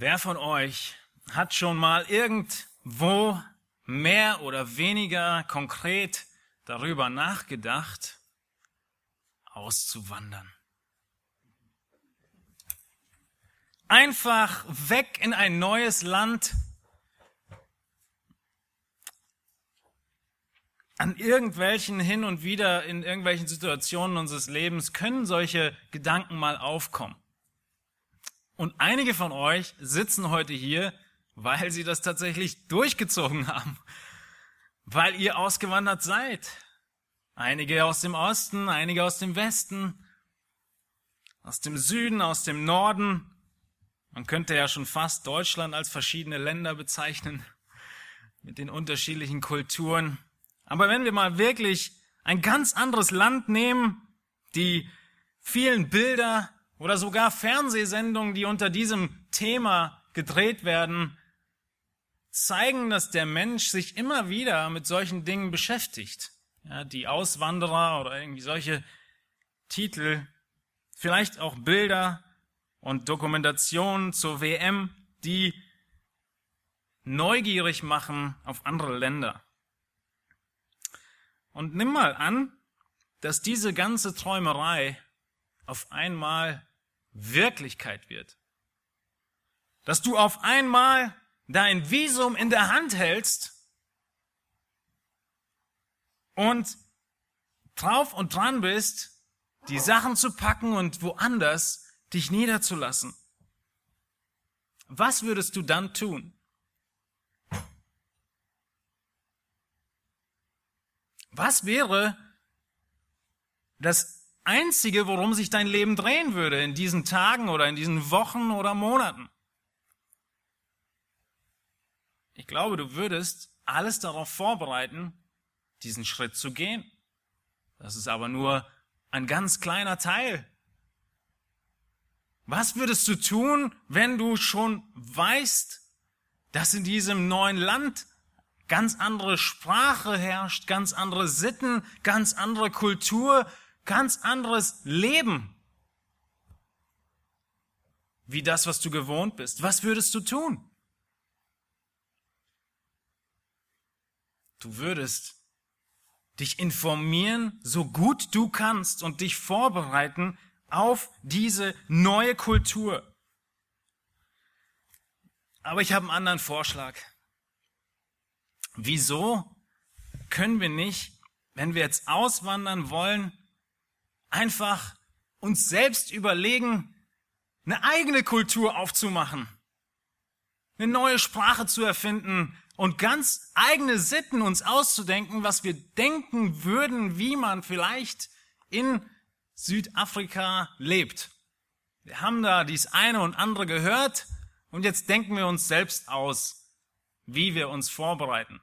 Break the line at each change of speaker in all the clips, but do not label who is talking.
Wer von euch hat schon mal irgendwo mehr oder weniger konkret darüber nachgedacht, auszuwandern? Einfach weg in ein neues Land, an irgendwelchen hin und wieder in irgendwelchen Situationen unseres Lebens können solche Gedanken mal aufkommen. Und einige von euch sitzen heute hier, weil sie das tatsächlich durchgezogen haben, weil ihr ausgewandert seid. Einige aus dem Osten, einige aus dem Westen, aus dem Süden, aus dem Norden. Man könnte ja schon fast Deutschland als verschiedene Länder bezeichnen, mit den unterschiedlichen Kulturen. Aber wenn wir mal wirklich ein ganz anderes Land nehmen, die vielen Bilder, oder sogar Fernsehsendungen, die unter diesem Thema gedreht werden, zeigen, dass der Mensch sich immer wieder mit solchen Dingen beschäftigt. Ja, die Auswanderer oder irgendwie solche Titel, vielleicht auch Bilder und Dokumentationen zur WM, die neugierig machen auf andere Länder. Und nimm mal an, dass diese ganze Träumerei auf einmal Wirklichkeit wird. Dass du auf einmal dein Visum in der Hand hältst und drauf und dran bist, die Sachen zu packen und woanders dich niederzulassen. Was würdest du dann tun? Was wäre das Einzige, worum sich dein Leben drehen würde in diesen Tagen oder in diesen Wochen oder Monaten. Ich glaube, du würdest alles darauf vorbereiten, diesen Schritt zu gehen. Das ist aber nur ein ganz kleiner Teil. Was würdest du tun, wenn du schon weißt, dass in diesem neuen Land ganz andere Sprache herrscht, ganz andere Sitten, ganz andere Kultur, ganz anderes Leben wie das, was du gewohnt bist. Was würdest du tun? Du würdest dich informieren, so gut du kannst und dich vorbereiten auf diese neue Kultur. Aber ich habe einen anderen Vorschlag. Wieso können wir nicht, wenn wir jetzt auswandern wollen, einfach uns selbst überlegen, eine eigene Kultur aufzumachen, eine neue Sprache zu erfinden und ganz eigene Sitten uns auszudenken, was wir denken würden, wie man vielleicht in Südafrika lebt. Wir haben da dies eine und andere gehört und jetzt denken wir uns selbst aus, wie wir uns vorbereiten.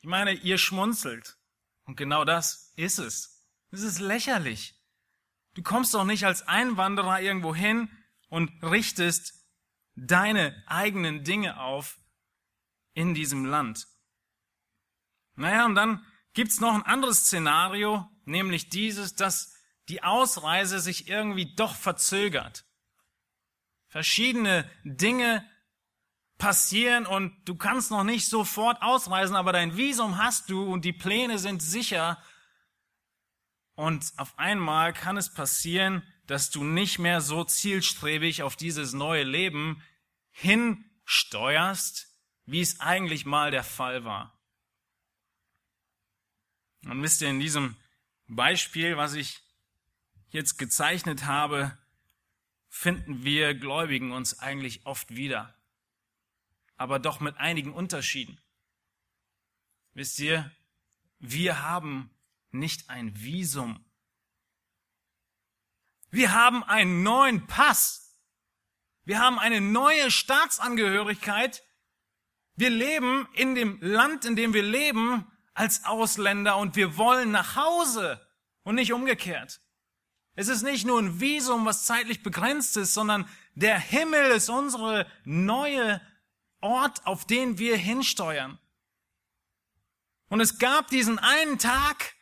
Ich meine, ihr schmunzelt und genau das ist es. Das ist lächerlich. Du kommst doch nicht als Einwanderer irgendwo hin und richtest deine eigenen Dinge auf in diesem Land. Naja, und dann gibt's noch ein anderes Szenario, nämlich dieses, dass die Ausreise sich irgendwie doch verzögert. Verschiedene Dinge passieren und du kannst noch nicht sofort ausreisen, aber dein Visum hast du und die Pläne sind sicher und auf einmal kann es passieren, dass du nicht mehr so zielstrebig auf dieses neue Leben hinsteuerst, wie es eigentlich mal der Fall war. Und wisst ihr, in diesem Beispiel, was ich jetzt gezeichnet habe, finden wir Gläubigen uns eigentlich oft wieder. Aber doch mit einigen Unterschieden. Wisst ihr, wir haben nicht ein Visum. Wir haben einen neuen Pass. Wir haben eine neue Staatsangehörigkeit. Wir leben in dem Land, in dem wir leben, als Ausländer und wir wollen nach Hause und nicht umgekehrt. Es ist nicht nur ein Visum, was zeitlich begrenzt ist, sondern der Himmel ist unsere neue Ort, auf den wir hinsteuern. Und es gab diesen einen Tag,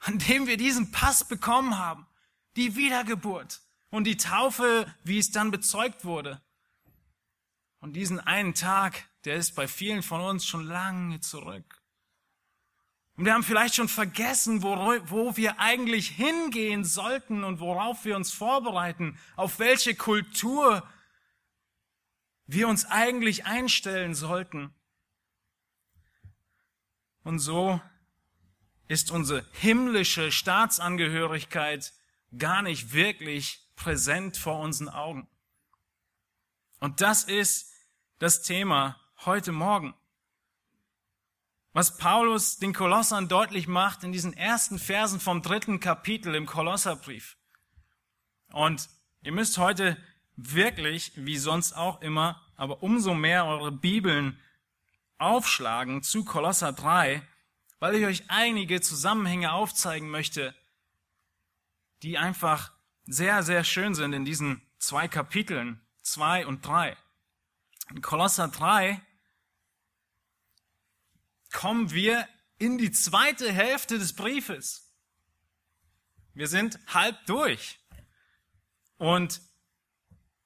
an dem wir diesen Pass bekommen haben, die Wiedergeburt, und die Taufe, wie es dann bezeugt wurde. Und diesen einen Tag, der ist bei vielen von uns schon lange zurück. Und wir haben vielleicht schon vergessen, wo, wo wir eigentlich hingehen sollten und worauf wir uns vorbereiten, auf welche Kultur wir uns eigentlich einstellen sollten. Und so ist unsere himmlische Staatsangehörigkeit gar nicht wirklich präsent vor unseren Augen. Und das ist das Thema heute Morgen. Was Paulus den Kolossern deutlich macht in diesen ersten Versen vom dritten Kapitel im Kolosserbrief. Und ihr müsst heute wirklich, wie sonst auch immer, aber umso mehr eure Bibeln aufschlagen zu Kolosser 3, weil ich euch einige Zusammenhänge aufzeigen möchte, die einfach sehr, sehr schön sind in diesen zwei Kapiteln, zwei und drei. In Kolosser 3 kommen wir in die zweite Hälfte des Briefes. Wir sind halb durch. Und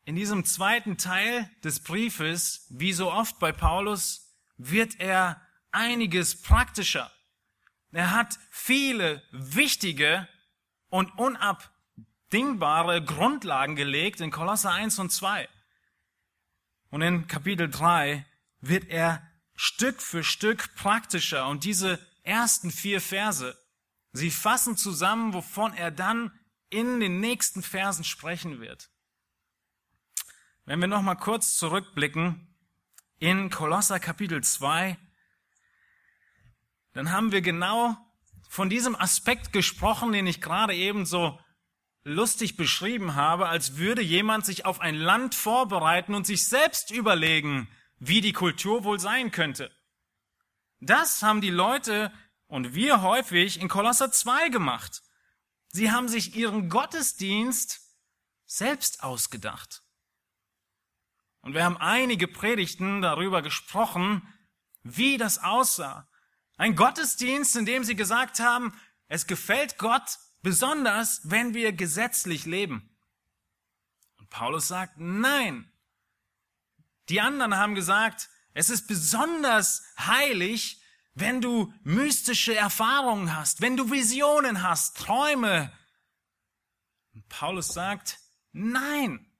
in diesem zweiten Teil des Briefes, wie so oft bei Paulus, wird er einiges praktischer. Er hat viele wichtige und unabdingbare Grundlagen gelegt in Kolosser 1 und 2. Und in Kapitel 3 wird er Stück für Stück praktischer. Und diese ersten vier Verse, sie fassen zusammen, wovon er dann in den nächsten Versen sprechen wird. Wenn wir nochmal kurz zurückblicken in Kolosser Kapitel 2, dann haben wir genau von diesem Aspekt gesprochen, den ich gerade eben so lustig beschrieben habe, als würde jemand sich auf ein Land vorbereiten und sich selbst überlegen, wie die Kultur wohl sein könnte. Das haben die Leute und wir häufig in Kolosser 2 gemacht. Sie haben sich ihren Gottesdienst selbst ausgedacht. Und wir haben einige Predigten darüber gesprochen, wie das aussah. Ein Gottesdienst, in dem sie gesagt haben, es gefällt Gott besonders, wenn wir gesetzlich leben. Und Paulus sagt, nein. Die anderen haben gesagt, es ist besonders heilig, wenn du mystische Erfahrungen hast, wenn du Visionen hast, Träume. Und Paulus sagt, nein.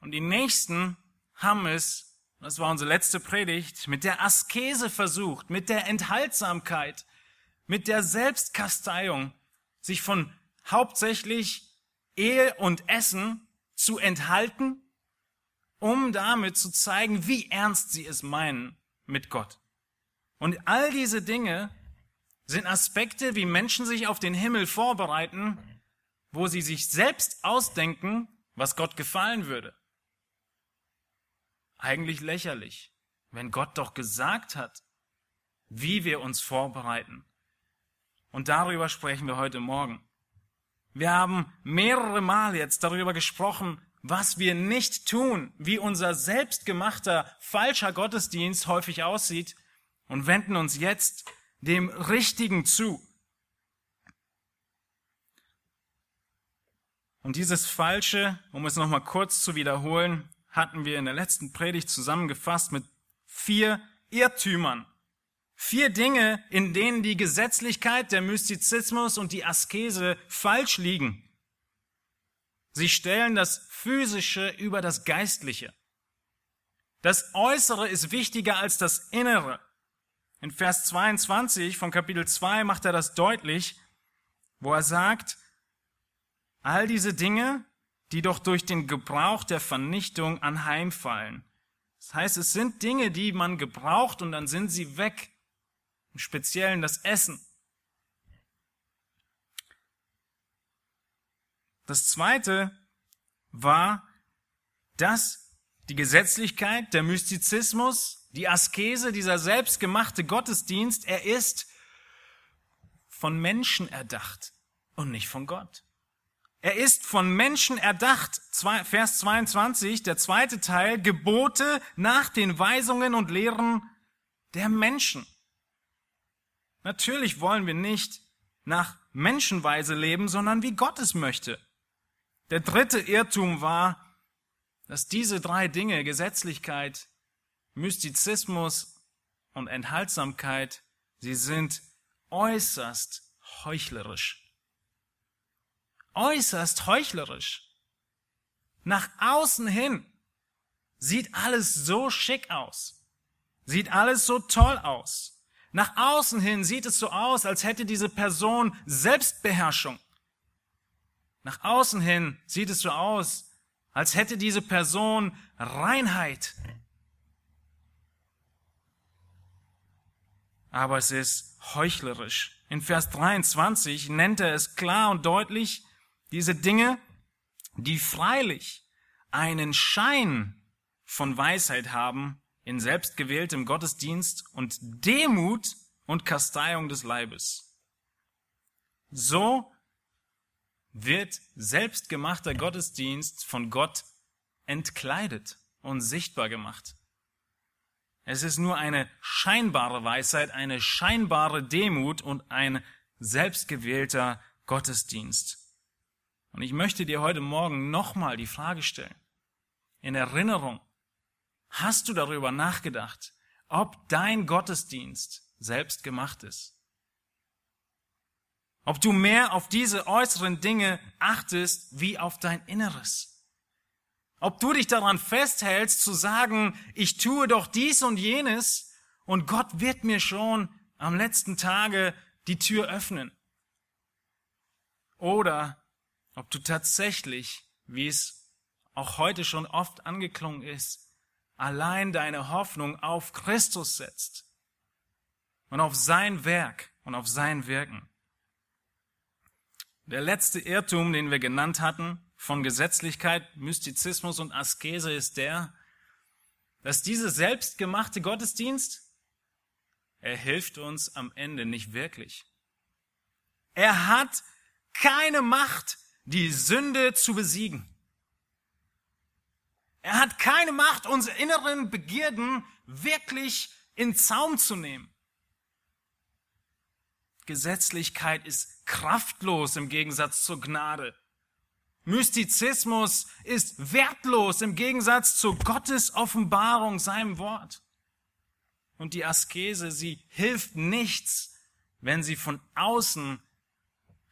Und die Nächsten haben es, das war unsere letzte Predigt, mit der Askese versucht, mit der Enthaltsamkeit, mit der Selbstkasteiung, sich von hauptsächlich Ehe und Essen zu enthalten, um damit zu zeigen, wie ernst sie es meinen mit Gott. Und all diese Dinge sind Aspekte, wie Menschen sich auf den Himmel vorbereiten, wo sie sich selbst ausdenken, was Gott gefallen würde. Eigentlich lächerlich, wenn Gott doch gesagt hat, wie wir uns vorbereiten. Und darüber sprechen wir heute Morgen. Wir haben mehrere Mal jetzt darüber gesprochen, was wir nicht tun, wie unser selbstgemachter falscher Gottesdienst häufig aussieht und wenden uns jetzt dem Richtigen zu. Und dieses Falsche, um es nochmal kurz zu wiederholen, hatten wir in der letzten Predigt zusammengefasst mit vier Irrtümern. Vier Dinge, in denen die Gesetzlichkeit, der Mystizismus und die Askese falsch liegen. Sie stellen das Physische über das Geistliche. Das Äußere ist wichtiger als das Innere. In Vers 22 von Kapitel 2 macht er das deutlich, wo er sagt, all diese Dinge die doch durch den Gebrauch der Vernichtung anheimfallen. Das heißt, es sind Dinge, die man gebraucht und dann sind sie weg. Im Speziellen das Essen. Das zweite war, dass die Gesetzlichkeit, der Mystizismus, die Askese, dieser selbstgemachte Gottesdienst, er ist von Menschen erdacht und nicht von Gott. Er ist von Menschen erdacht. Vers 22, der zweite Teil, Gebote nach den Weisungen und Lehren der Menschen. Natürlich wollen wir nicht nach Menschenweise leben, sondern wie Gott es möchte. Der dritte Irrtum war, dass diese drei Dinge, Gesetzlichkeit, Mystizismus und Enthaltsamkeit, sie sind äußerst heuchlerisch. Äußerst heuchlerisch. Nach außen hin sieht alles so schick aus. Sieht alles so toll aus. Nach außen hin sieht es so aus, als hätte diese Person Selbstbeherrschung. Nach außen hin sieht es so aus, als hätte diese Person Reinheit. Aber es ist heuchlerisch. In Vers 23 nennt er es klar und deutlich, diese Dinge, die freilich einen Schein von Weisheit haben in selbstgewähltem Gottesdienst und Demut und Kasteiung des Leibes. So wird selbstgemachter Gottesdienst von Gott entkleidet und sichtbar gemacht. Es ist nur eine scheinbare Weisheit, eine scheinbare Demut und ein selbstgewählter Gottesdienst. Und ich möchte dir heute Morgen nochmal die Frage stellen. In Erinnerung, hast du darüber nachgedacht, ob dein Gottesdienst selbst gemacht ist? Ob du mehr auf diese äußeren Dinge achtest wie auf dein Inneres? Ob du dich daran festhältst zu sagen, ich tue doch dies und jenes und Gott wird mir schon am letzten Tage die Tür öffnen? Oder ob du tatsächlich, wie es auch heute schon oft angeklungen ist, allein deine Hoffnung auf Christus setzt und auf sein Werk und auf sein Wirken. Der letzte Irrtum, den wir genannt hatten, von Gesetzlichkeit, Mystizismus und Askese ist der, dass diese selbstgemachte Gottesdienst, er hilft uns am Ende nicht wirklich. Er hat keine Macht, die Sünde zu besiegen. Er hat keine Macht, unsere inneren Begierden wirklich in Zaum zu nehmen. Gesetzlichkeit ist kraftlos im Gegensatz zur Gnade. Mystizismus ist wertlos im Gegensatz zu Gottes Offenbarung, seinem Wort. Und die Askese, sie hilft nichts, wenn sie von außen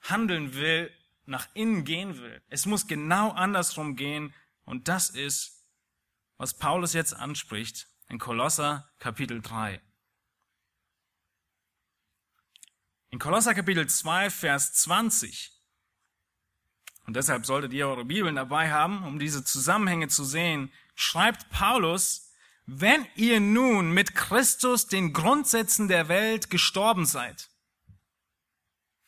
handeln will nach innen gehen will. Es muss genau andersrum gehen und das ist, was Paulus jetzt anspricht in Kolosser Kapitel 3. In Kolosser Kapitel 2, Vers 20, und deshalb solltet ihr eure Bibeln dabei haben, um diese Zusammenhänge zu sehen, schreibt Paulus, wenn ihr nun mit Christus den Grundsätzen der Welt gestorben seid,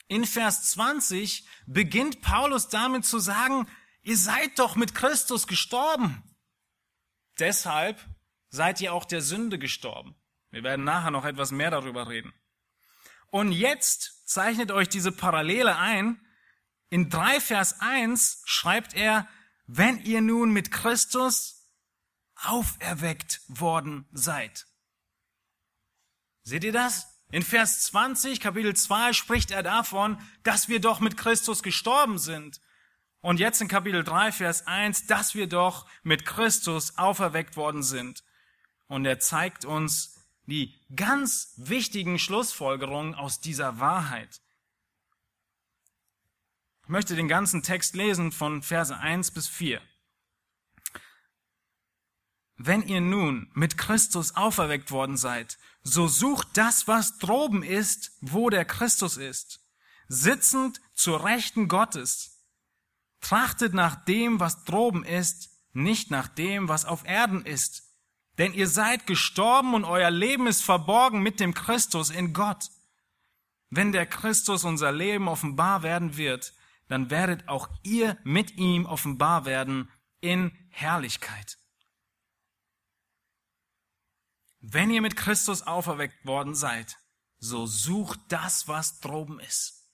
in Vers 20 beginnt Paulus damit zu sagen, ihr seid doch mit Christus gestorben. Deshalb seid ihr auch der Sünde gestorben. Wir werden nachher noch etwas mehr darüber reden. Und jetzt zeichnet euch diese Parallele ein. In 3 Vers 1 schreibt er, wenn ihr nun mit Christus auferweckt worden seid. Seht ihr das? In Vers 20, Kapitel 2 spricht er davon, dass wir doch mit Christus gestorben sind. Und jetzt in Kapitel 3, Vers 1, dass wir doch mit Christus auferweckt worden sind. Und er zeigt uns die ganz wichtigen Schlussfolgerungen aus dieser Wahrheit. Ich möchte den ganzen Text lesen von Verse 1 bis 4. Wenn ihr nun mit Christus auferweckt worden seid, so sucht das, was droben ist, wo der Christus ist, sitzend zur Rechten Gottes. Trachtet nach dem, was droben ist, nicht nach dem, was auf Erden ist. Denn ihr seid gestorben und euer Leben ist verborgen mit dem Christus in Gott. Wenn der Christus unser Leben offenbar werden wird, dann werdet auch ihr mit ihm offenbar werden in Herrlichkeit. Wenn ihr mit Christus auferweckt worden seid, so sucht das, was droben ist.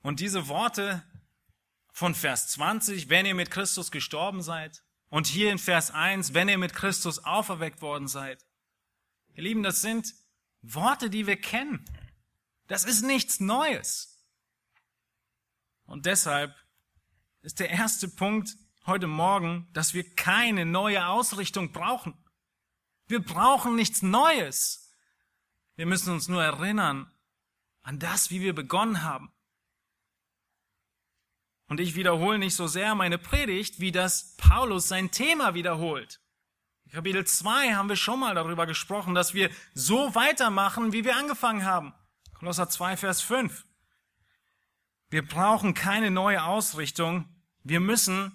Und diese Worte von Vers 20, wenn ihr mit Christus gestorben seid, und hier in Vers 1, wenn ihr mit Christus auferweckt worden seid. Ihr Lieben, das sind Worte, die wir kennen. Das ist nichts Neues. Und deshalb ist der erste Punkt heute Morgen, dass wir keine neue Ausrichtung brauchen. Wir brauchen nichts Neues. Wir müssen uns nur erinnern an das, wie wir begonnen haben. Und ich wiederhole nicht so sehr meine Predigt, wie das Paulus sein Thema wiederholt. In Kapitel 2 haben wir schon mal darüber gesprochen, dass wir so weitermachen, wie wir angefangen haben. Kolosser 2, Vers 5. Wir brauchen keine neue Ausrichtung. Wir müssen,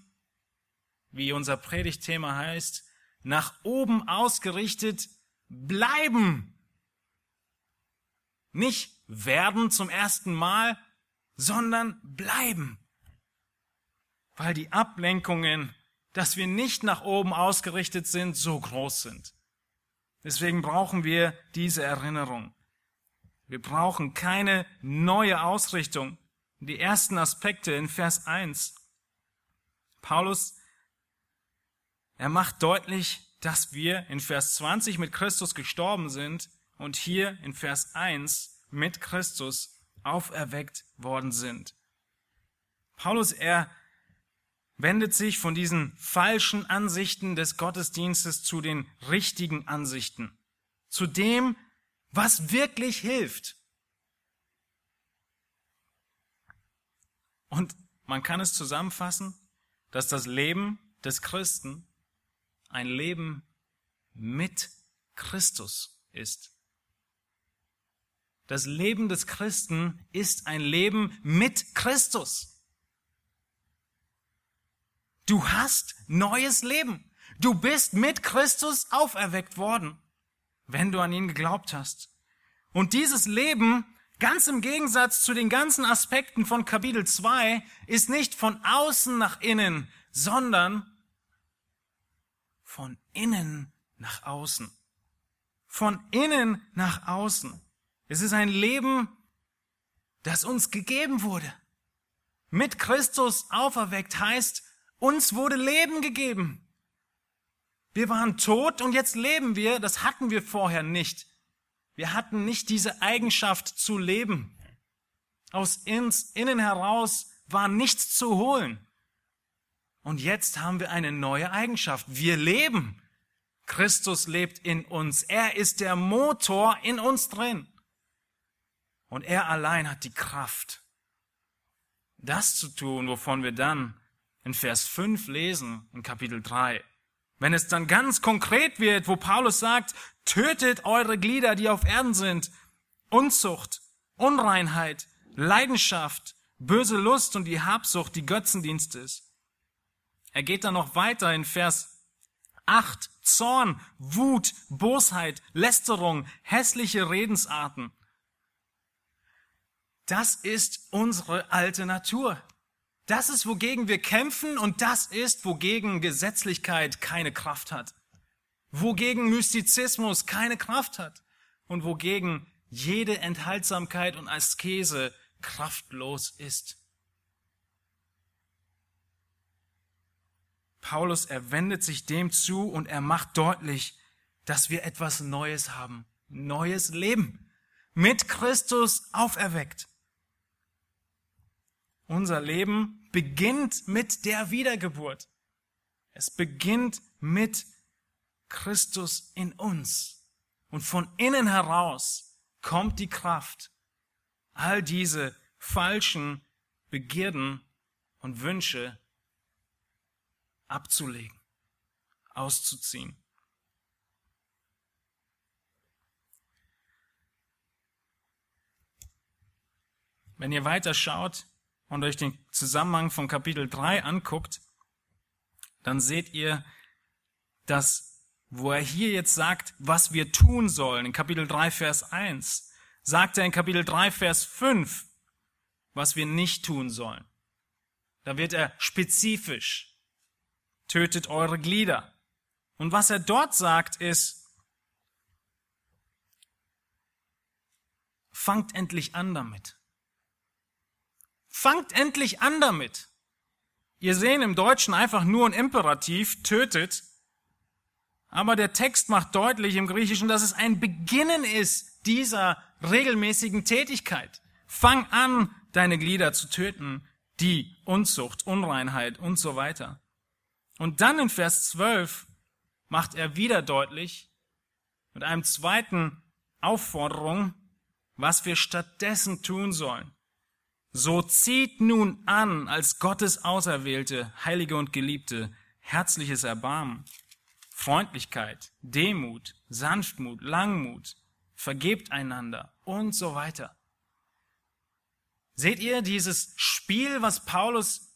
wie unser Predigtthema heißt, nach oben ausgerichtet bleiben. Nicht werden zum ersten Mal, sondern bleiben. Weil die Ablenkungen, dass wir nicht nach oben ausgerichtet sind, so groß sind. Deswegen brauchen wir diese Erinnerung. Wir brauchen keine neue Ausrichtung die ersten Aspekte in Vers 1. Paulus, er macht deutlich, dass wir in Vers 20 mit Christus gestorben sind und hier in Vers 1 mit Christus auferweckt worden sind. Paulus, er wendet sich von diesen falschen Ansichten des Gottesdienstes zu den richtigen Ansichten, zu dem, was wirklich hilft. Und man kann es zusammenfassen, dass das Leben des Christen ein Leben mit Christus ist. Das Leben des Christen ist ein Leben mit Christus. Du hast neues Leben. Du bist mit Christus auferweckt worden, wenn du an ihn geglaubt hast. Und dieses Leben Ganz im Gegensatz zu den ganzen Aspekten von Kapitel 2 ist nicht von außen nach innen, sondern von innen nach außen. Von innen nach außen. Es ist ein Leben, das uns gegeben wurde. Mit Christus auferweckt heißt, uns wurde Leben gegeben. Wir waren tot und jetzt leben wir, das hatten wir vorher nicht. Wir hatten nicht diese Eigenschaft zu leben. Aus ins, innen heraus war nichts zu holen. Und jetzt haben wir eine neue Eigenschaft. Wir leben. Christus lebt in uns. Er ist der Motor in uns drin. Und er allein hat die Kraft, das zu tun, wovon wir dann in Vers 5 lesen, in Kapitel 3. Wenn es dann ganz konkret wird, wo Paulus sagt, tötet eure Glieder, die auf Erden sind, Unzucht, Unreinheit, Leidenschaft, böse Lust und die Habsucht, die Götzendienst ist. Er geht dann noch weiter in Vers 8, Zorn, Wut, Bosheit, Lästerung, hässliche Redensarten. Das ist unsere alte Natur. Das ist, wogegen wir kämpfen und das ist, wogegen Gesetzlichkeit keine Kraft hat. Wogegen Mystizismus keine Kraft hat und wogegen jede Enthaltsamkeit und Askese kraftlos ist. Paulus, er wendet sich dem zu und er macht deutlich, dass wir etwas Neues haben. Neues Leben. Mit Christus auferweckt. Unser Leben beginnt mit der Wiedergeburt. Es beginnt mit Christus in uns. Und von innen heraus kommt die Kraft, all diese falschen Begierden und Wünsche abzulegen, auszuziehen. Wenn ihr weiter schaut, und euch den Zusammenhang von Kapitel 3 anguckt, dann seht ihr, dass, wo er hier jetzt sagt, was wir tun sollen, in Kapitel 3, Vers 1, sagt er in Kapitel 3, Vers 5, was wir nicht tun sollen. Da wird er spezifisch. Tötet eure Glieder. Und was er dort sagt ist, fangt endlich an damit. Fangt endlich an damit. Ihr sehen im Deutschen einfach nur ein Imperativ, tötet. Aber der Text macht deutlich im Griechischen, dass es ein Beginnen ist dieser regelmäßigen Tätigkeit. Fang an, deine Glieder zu töten. die Unzucht, Unreinheit und so weiter. Und dann in Vers 12 macht er wieder deutlich, mit einem zweiten Aufforderung, was wir stattdessen tun sollen. So zieht nun an als Gottes Auserwählte, Heilige und Geliebte, herzliches Erbarmen, Freundlichkeit, Demut, Sanftmut, Langmut, vergebt einander und so weiter. Seht ihr dieses Spiel, was Paulus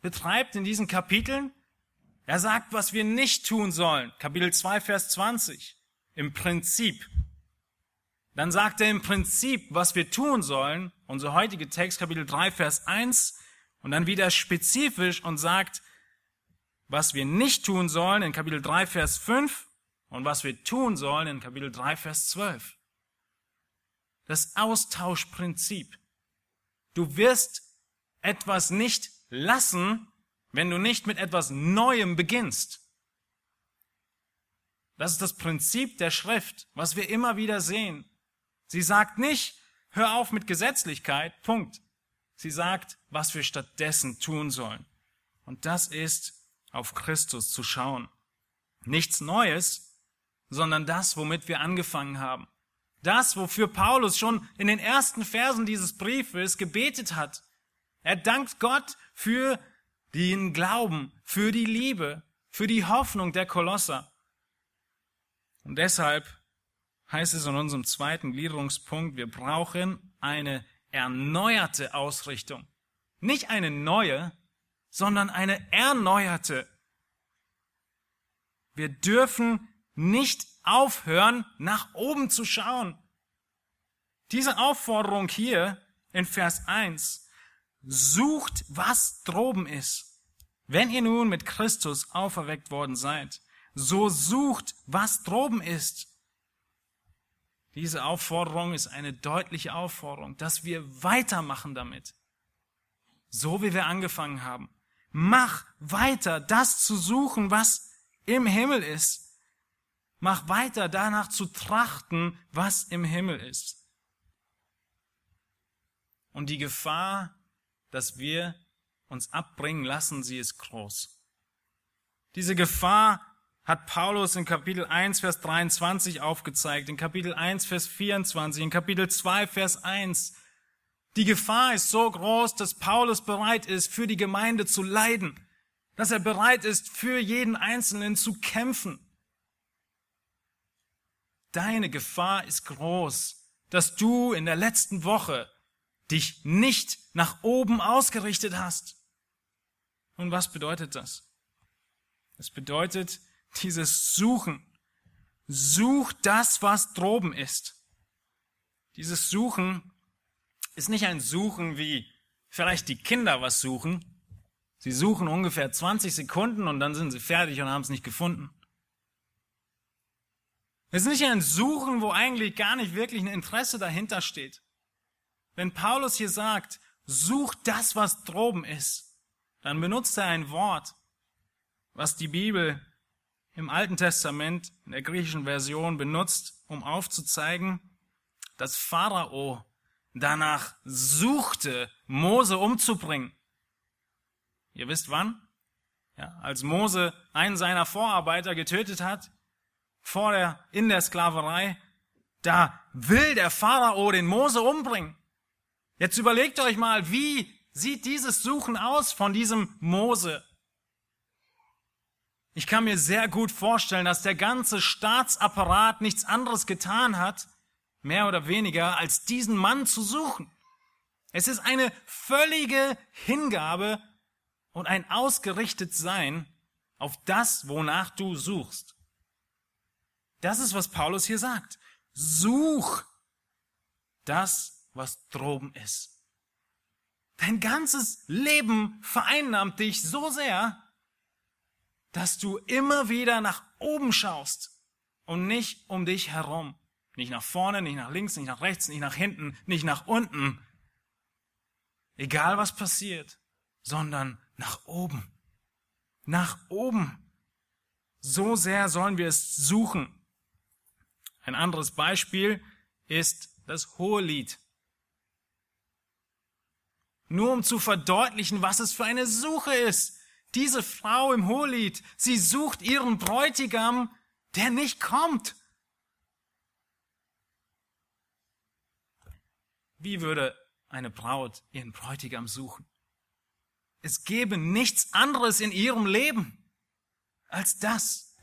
betreibt in diesen Kapiteln? Er sagt, was wir nicht tun sollen. Kapitel 2, Vers 20. Im Prinzip. Dann sagt er im Prinzip, was wir tun sollen. Unser heutiger Text, Kapitel 3, Vers 1. Und dann wieder spezifisch und sagt, was wir nicht tun sollen in Kapitel 3, Vers 5 und was wir tun sollen in Kapitel 3, Vers 12. Das Austauschprinzip. Du wirst etwas nicht lassen, wenn du nicht mit etwas Neuem beginnst. Das ist das Prinzip der Schrift, was wir immer wieder sehen. Sie sagt nicht, hör auf mit Gesetzlichkeit, Punkt. Sie sagt, was wir stattdessen tun sollen. Und das ist, auf Christus zu schauen. Nichts Neues, sondern das, womit wir angefangen haben. Das, wofür Paulus schon in den ersten Versen dieses Briefes gebetet hat. Er dankt Gott für den Glauben, für die Liebe, für die Hoffnung der Kolosser. Und deshalb heißt es in unserem zweiten Gliederungspunkt, wir brauchen eine erneuerte Ausrichtung. Nicht eine neue, sondern eine erneuerte. Wir dürfen nicht aufhören, nach oben zu schauen. Diese Aufforderung hier in Vers 1 Sucht, was droben ist. Wenn ihr nun mit Christus auferweckt worden seid, so sucht, was droben ist. Diese Aufforderung ist eine deutliche Aufforderung, dass wir weitermachen damit. So wie wir angefangen haben. Mach weiter, das zu suchen, was im Himmel ist. Mach weiter danach zu trachten, was im Himmel ist. Und die Gefahr, dass wir uns abbringen lassen, sie ist groß. Diese Gefahr hat Paulus in Kapitel 1, Vers 23 aufgezeigt, in Kapitel 1, Vers 24, in Kapitel 2, Vers 1. Die Gefahr ist so groß, dass Paulus bereit ist, für die Gemeinde zu leiden, dass er bereit ist, für jeden Einzelnen zu kämpfen. Deine Gefahr ist groß, dass du in der letzten Woche dich nicht nach oben ausgerichtet hast. Und was bedeutet das? Es bedeutet dieses Suchen. Such das, was droben ist. Dieses Suchen ist nicht ein Suchen wie vielleicht die Kinder was suchen. Sie suchen ungefähr 20 Sekunden und dann sind sie fertig und haben es nicht gefunden. Es ist nicht ein Suchen, wo eigentlich gar nicht wirklich ein Interesse dahinter steht. Wenn Paulus hier sagt, such das, was droben ist, dann benutzt er ein Wort, was die Bibel im Alten Testament in der griechischen Version benutzt, um aufzuzeigen, dass Pharao danach suchte, Mose umzubringen. Ihr wisst wann? Ja, als Mose einen seiner Vorarbeiter getötet hat, vor der, in der Sklaverei, da will der Pharao den Mose umbringen. Jetzt überlegt euch mal, wie sieht dieses Suchen aus von diesem Mose? Ich kann mir sehr gut vorstellen, dass der ganze Staatsapparat nichts anderes getan hat, mehr oder weniger, als diesen Mann zu suchen. Es ist eine völlige Hingabe und ein ausgerichtet Sein auf das, wonach du suchst. Das ist, was Paulus hier sagt. Such das, was droben ist. Dein ganzes Leben vereinnahmt dich so sehr, dass du immer wieder nach oben schaust und nicht um dich herum. Nicht nach vorne, nicht nach links, nicht nach rechts, nicht nach hinten, nicht nach unten. Egal was passiert, sondern nach oben. Nach oben. So sehr sollen wir es suchen. Ein anderes Beispiel ist das Hohelied. Nur um zu verdeutlichen, was es für eine Suche ist. Diese Frau im Hohelied, sie sucht ihren Bräutigam, der nicht kommt. Wie würde eine Braut ihren Bräutigam suchen? Es gäbe nichts anderes in ihrem Leben als das.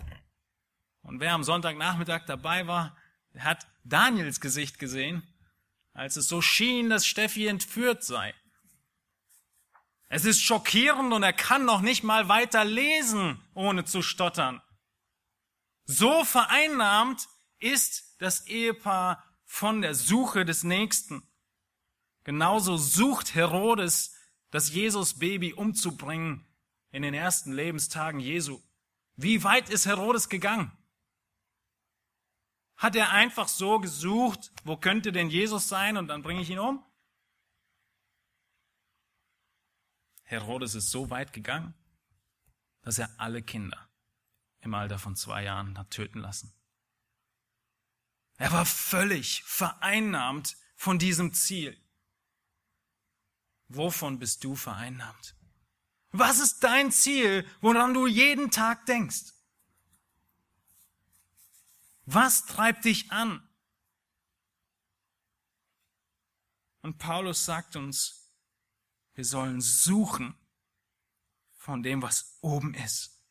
Und wer am Sonntagnachmittag dabei war, hat Daniels Gesicht gesehen, als es so schien, dass Steffi entführt sei. Es ist schockierend und er kann noch nicht mal weiter lesen, ohne zu stottern. So vereinnahmt ist das Ehepaar von der Suche des Nächsten. Genauso sucht Herodes, das Jesus-Baby umzubringen in den ersten Lebenstagen Jesu. Wie weit ist Herodes gegangen? Hat er einfach so gesucht, wo könnte denn Jesus sein und dann bringe ich ihn um? Herodes ist so weit gegangen, dass er alle Kinder im Alter von zwei Jahren hat töten lassen. Er war völlig vereinnahmt von diesem Ziel. Wovon bist du vereinnahmt? Was ist dein Ziel, woran du jeden Tag denkst? Was treibt dich an? Und Paulus sagt uns, wir sollen suchen von dem, was oben ist.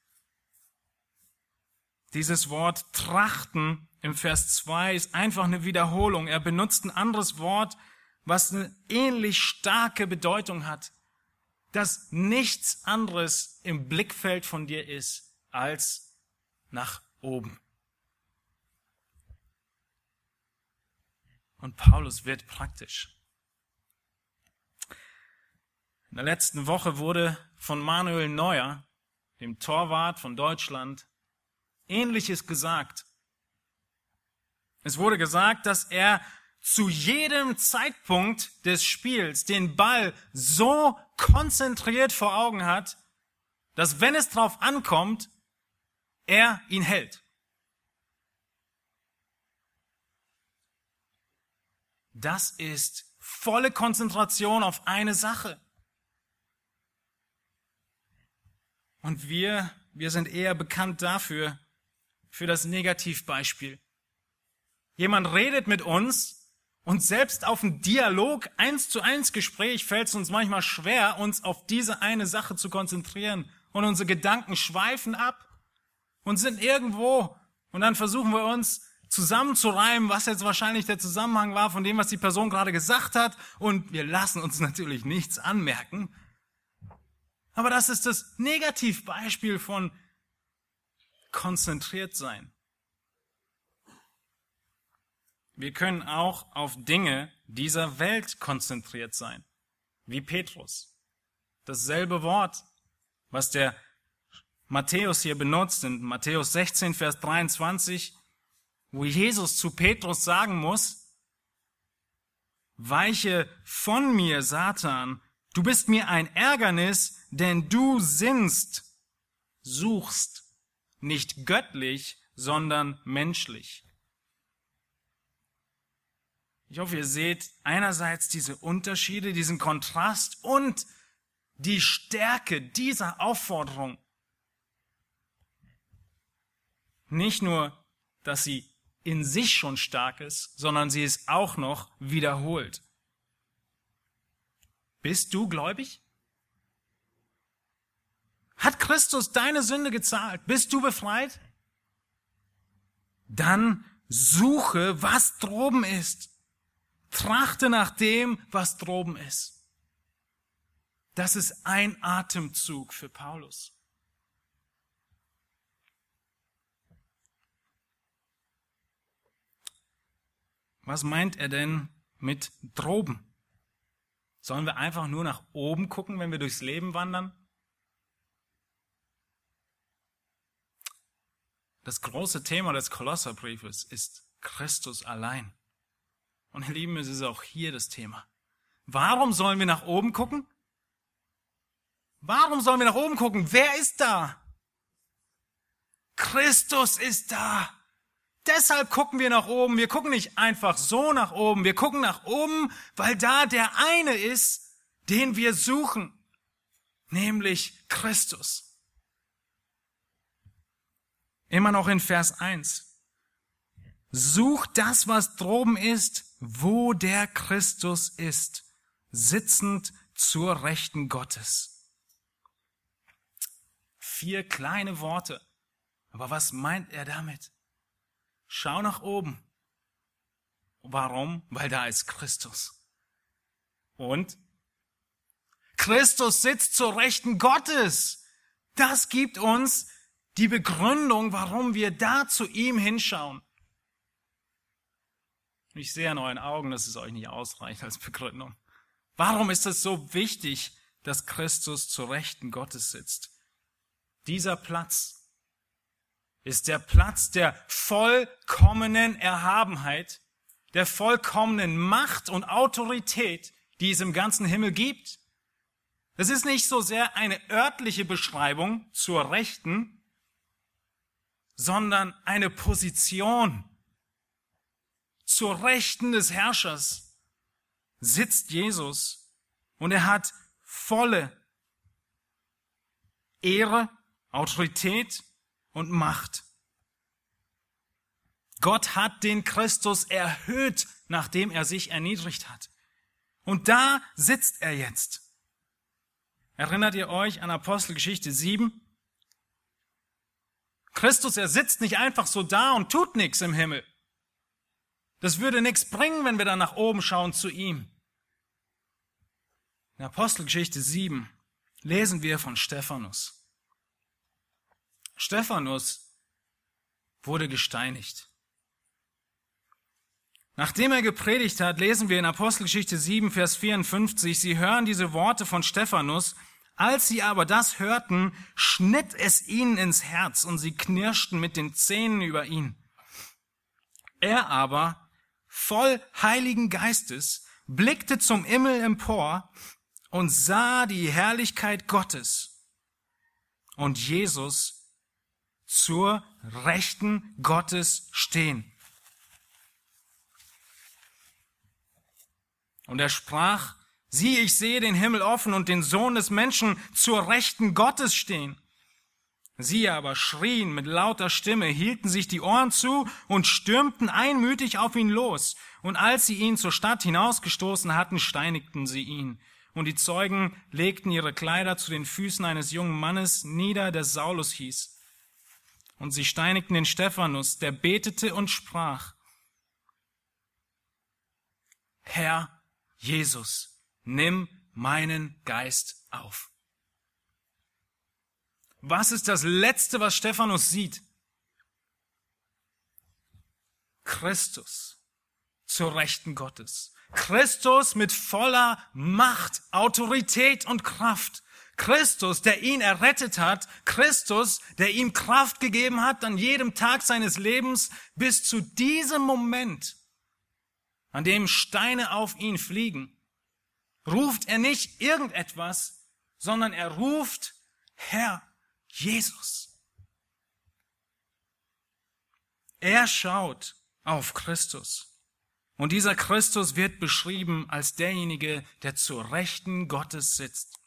Dieses Wort trachten im Vers 2 ist einfach eine Wiederholung. Er benutzt ein anderes Wort, was eine ähnlich starke Bedeutung hat, dass nichts anderes im Blickfeld von dir ist als nach oben. Und Paulus wird praktisch. In der letzten Woche wurde von Manuel Neuer, dem Torwart von Deutschland, Ähnliches gesagt. Es wurde gesagt, dass er zu jedem Zeitpunkt des Spiels den Ball so konzentriert vor Augen hat, dass wenn es drauf ankommt, er ihn hält. Das ist volle Konzentration auf eine Sache. Und wir, wir sind eher bekannt dafür, für das Negativbeispiel. Jemand redet mit uns und selbst auf ein Dialog, eins zu eins Gespräch fällt es uns manchmal schwer, uns auf diese eine Sache zu konzentrieren. Und unsere Gedanken schweifen ab und sind irgendwo. Und dann versuchen wir uns zusammenzureimen, was jetzt wahrscheinlich der Zusammenhang war von dem, was die Person gerade gesagt hat. Und wir lassen uns natürlich nichts anmerken. Aber das ist das Negativbeispiel von konzentriert sein. Wir können auch auf Dinge dieser Welt konzentriert sein, wie Petrus. Dasselbe Wort, was der Matthäus hier benutzt, in Matthäus 16, Vers 23, wo Jesus zu Petrus sagen muss, Weiche von mir, Satan, du bist mir ein Ärgernis, denn du sinnst, suchst, nicht göttlich, sondern menschlich. Ich hoffe, ihr seht einerseits diese Unterschiede, diesen Kontrast und die Stärke dieser Aufforderung. Nicht nur, dass sie in sich schon stark ist, sondern sie ist auch noch wiederholt. Bist du gläubig? Hat Christus deine Sünde gezahlt? Bist du befreit? Dann suche, was droben ist. Trachte nach dem, was droben ist. Das ist ein Atemzug für Paulus. Was meint er denn mit droben? Sollen wir einfach nur nach oben gucken, wenn wir durchs Leben wandern? Das große Thema des Kolosserbriefes ist Christus allein. Und ihr Lieben, es ist auch hier das Thema. Warum sollen wir nach oben gucken? Warum sollen wir nach oben gucken? Wer ist da? Christus ist da. Deshalb gucken wir nach oben. Wir gucken nicht einfach so nach oben. Wir gucken nach oben, weil da der eine ist, den wir suchen, nämlich Christus. Immer noch in Vers 1. Sucht das, was droben ist, wo der Christus ist, sitzend zur Rechten Gottes. Vier kleine Worte. Aber was meint er damit? Schau nach oben. Warum? Weil da ist Christus. Und Christus sitzt zur Rechten Gottes. Das gibt uns die Begründung, warum wir da zu ihm hinschauen. Ich sehe an euren Augen, dass es euch nicht ausreicht als Begründung. Warum ist es so wichtig, dass Christus zur Rechten Gottes sitzt? Dieser Platz ist der Platz der vollkommenen Erhabenheit, der vollkommenen Macht und Autorität, die es im ganzen Himmel gibt. Das ist nicht so sehr eine örtliche Beschreibung zur Rechten, sondern eine Position zur Rechten des Herrschers sitzt Jesus und er hat volle Ehre, Autorität und Macht. Gott hat den Christus erhöht, nachdem er sich erniedrigt hat. Und da sitzt er jetzt. Erinnert ihr euch an Apostelgeschichte 7? Christus, er sitzt nicht einfach so da und tut nichts im Himmel. Das würde nichts bringen, wenn wir dann nach oben schauen zu ihm. In Apostelgeschichte 7 lesen wir von Stephanus. Stephanus wurde gesteinigt. Nachdem er gepredigt hat, lesen wir in Apostelgeschichte 7, Vers 54, Sie hören diese Worte von Stephanus, als sie aber das hörten, schnitt es ihnen ins Herz und sie knirschten mit den Zähnen über ihn. Er aber, voll heiligen Geistes, blickte zum Himmel empor und sah die Herrlichkeit Gottes und Jesus zur Rechten Gottes stehen. Und er sprach, Sieh, ich sehe den Himmel offen und den Sohn des Menschen zur Rechten Gottes stehen. Sie aber schrien mit lauter Stimme, hielten sich die Ohren zu und stürmten einmütig auf ihn los. Und als sie ihn zur Stadt hinausgestoßen hatten, steinigten sie ihn. Und die Zeugen legten ihre Kleider zu den Füßen eines jungen Mannes nieder, der Saulus hieß. Und sie steinigten den Stephanus, der betete und sprach, Herr Jesus, nimm meinen Geist auf. Was ist das Letzte, was Stephanus sieht? Christus zur Rechten Gottes. Christus mit voller Macht, Autorität und Kraft. Christus, der ihn errettet hat. Christus, der ihm Kraft gegeben hat an jedem Tag seines Lebens bis zu diesem Moment, an dem Steine auf ihn fliegen ruft er nicht irgendetwas, sondern er ruft Herr Jesus. Er schaut auf Christus. Und dieser Christus wird beschrieben als derjenige, der zur Rechten Gottes sitzt.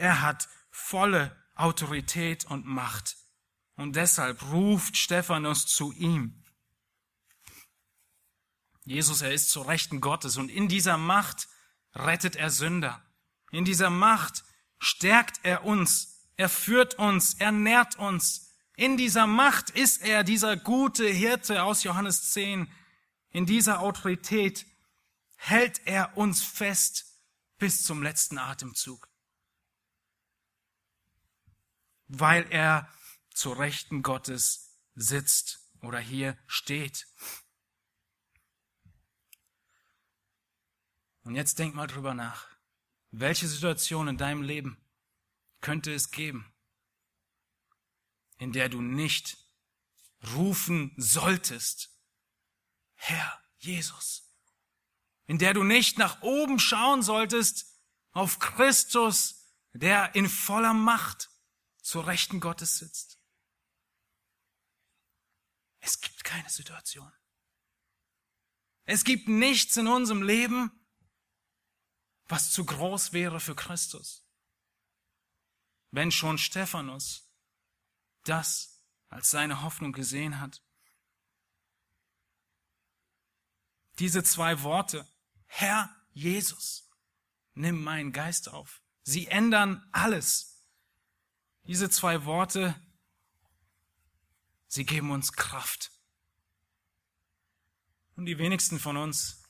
Er hat volle Autorität und Macht. Und deshalb ruft Stephanus zu ihm. Jesus, er ist zur Rechten Gottes und in dieser Macht rettet er Sünder. In dieser Macht stärkt er uns, er führt uns, er nährt uns. In dieser Macht ist er dieser gute Hirte aus Johannes 10. In dieser Autorität hält er uns fest bis zum letzten Atemzug. Weil er zur Rechten Gottes sitzt oder hier steht. Und jetzt denk mal drüber nach. Welche Situation in deinem Leben könnte es geben, in der du nicht rufen solltest, Herr Jesus, in der du nicht nach oben schauen solltest auf Christus, der in voller Macht zur Rechten Gottes sitzt. Es gibt keine Situation. Es gibt nichts in unserem Leben, was zu groß wäre für Christus. Wenn schon Stephanus das als seine Hoffnung gesehen hat. Diese zwei Worte, Herr Jesus, nimm meinen Geist auf. Sie ändern alles. Diese zwei Worte, sie geben uns Kraft. Und die wenigsten von uns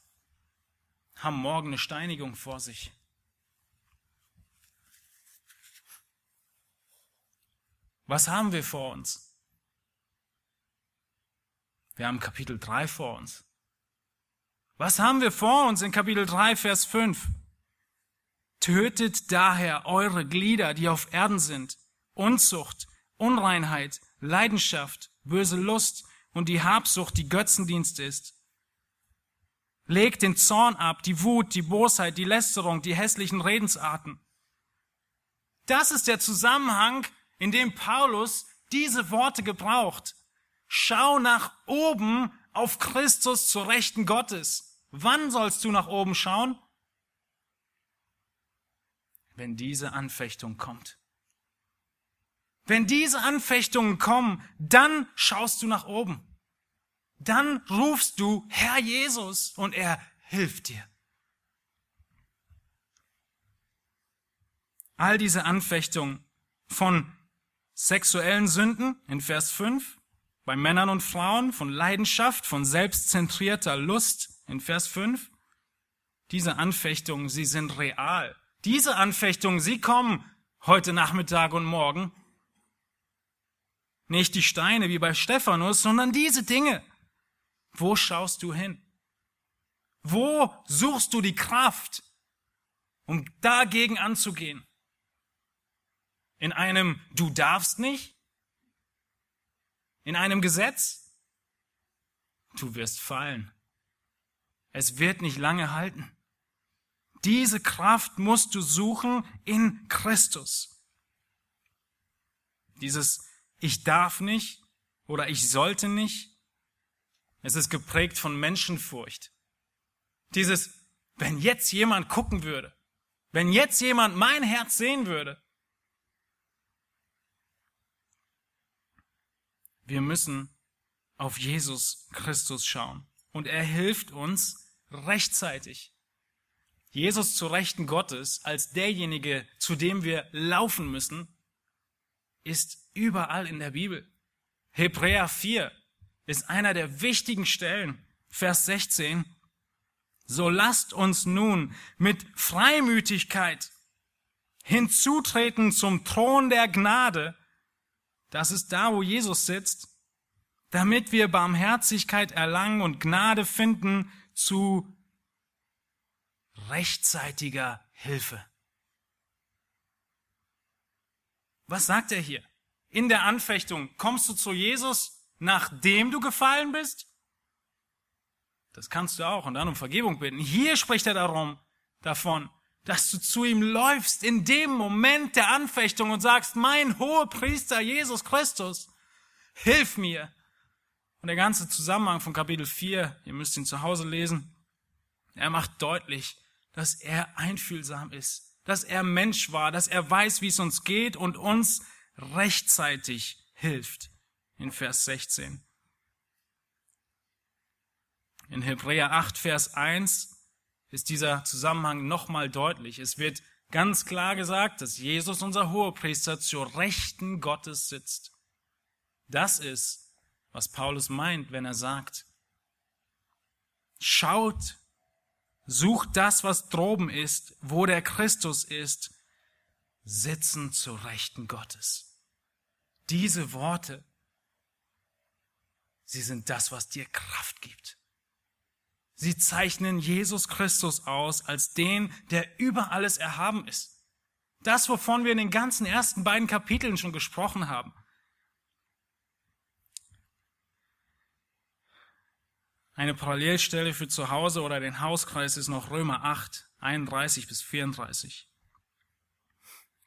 haben morgen eine Steinigung vor sich. Was haben wir vor uns? Wir haben Kapitel 3 vor uns. Was haben wir vor uns in Kapitel 3, Vers 5? Tötet daher eure Glieder, die auf Erden sind, Unzucht, Unreinheit, Leidenschaft, böse Lust und die Habsucht, die Götzendienst ist. Legt den Zorn ab, die Wut, die Bosheit, die Lästerung, die hässlichen Redensarten. Das ist der Zusammenhang, in dem Paulus diese Worte gebraucht. Schau nach oben auf Christus zur Rechten Gottes. Wann sollst du nach oben schauen? Wenn diese Anfechtung kommt. Wenn diese Anfechtungen kommen, dann schaust du nach oben. Dann rufst du Herr Jesus und er hilft dir. All diese Anfechtungen von sexuellen Sünden in Vers 5, bei Männern und Frauen, von Leidenschaft, von selbstzentrierter Lust in Vers 5. Diese Anfechtungen, sie sind real. Diese Anfechtungen, sie kommen heute Nachmittag und morgen. Nicht die Steine wie bei Stephanus, sondern diese Dinge. Wo schaust du hin? Wo suchst du die Kraft, um dagegen anzugehen? In einem Du darfst nicht? In einem Gesetz? Du wirst fallen. Es wird nicht lange halten. Diese Kraft musst du suchen in Christus. Dieses Ich darf nicht oder ich sollte nicht, es ist geprägt von Menschenfurcht. Dieses, wenn jetzt jemand gucken würde, wenn jetzt jemand mein Herz sehen würde, Wir müssen auf Jesus Christus schauen. Und er hilft uns rechtzeitig. Jesus zu Rechten Gottes als derjenige, zu dem wir laufen müssen, ist überall in der Bibel. Hebräer 4 ist einer der wichtigen Stellen. Vers 16. So lasst uns nun mit Freimütigkeit hinzutreten zum Thron der Gnade, das ist da, wo Jesus sitzt, damit wir Barmherzigkeit erlangen und Gnade finden zu rechtzeitiger Hilfe. Was sagt er hier? In der Anfechtung kommst du zu Jesus, nachdem du gefallen bist? Das kannst du auch und dann um Vergebung bitten. Hier spricht er darum, davon, dass du zu ihm läufst in dem Moment der Anfechtung und sagst, mein hoher Priester Jesus Christus, hilf mir. Und der ganze Zusammenhang von Kapitel 4, ihr müsst ihn zu Hause lesen, er macht deutlich, dass er einfühlsam ist, dass er Mensch war, dass er weiß, wie es uns geht und uns rechtzeitig hilft. In Vers 16. In Hebräer 8, Vers 1 ist dieser Zusammenhang nochmal deutlich. Es wird ganz klar gesagt, dass Jesus, unser Hohepriester, zur Rechten Gottes sitzt. Das ist, was Paulus meint, wenn er sagt, schaut, sucht das, was droben ist, wo der Christus ist, sitzen zur Rechten Gottes. Diese Worte, sie sind das, was dir Kraft gibt. Sie zeichnen Jesus Christus aus als den, der über alles erhaben ist. Das, wovon wir in den ganzen ersten beiden Kapiteln schon gesprochen haben. Eine Parallelstelle für zu Hause oder den Hauskreis ist noch Römer 8, 31 bis 34.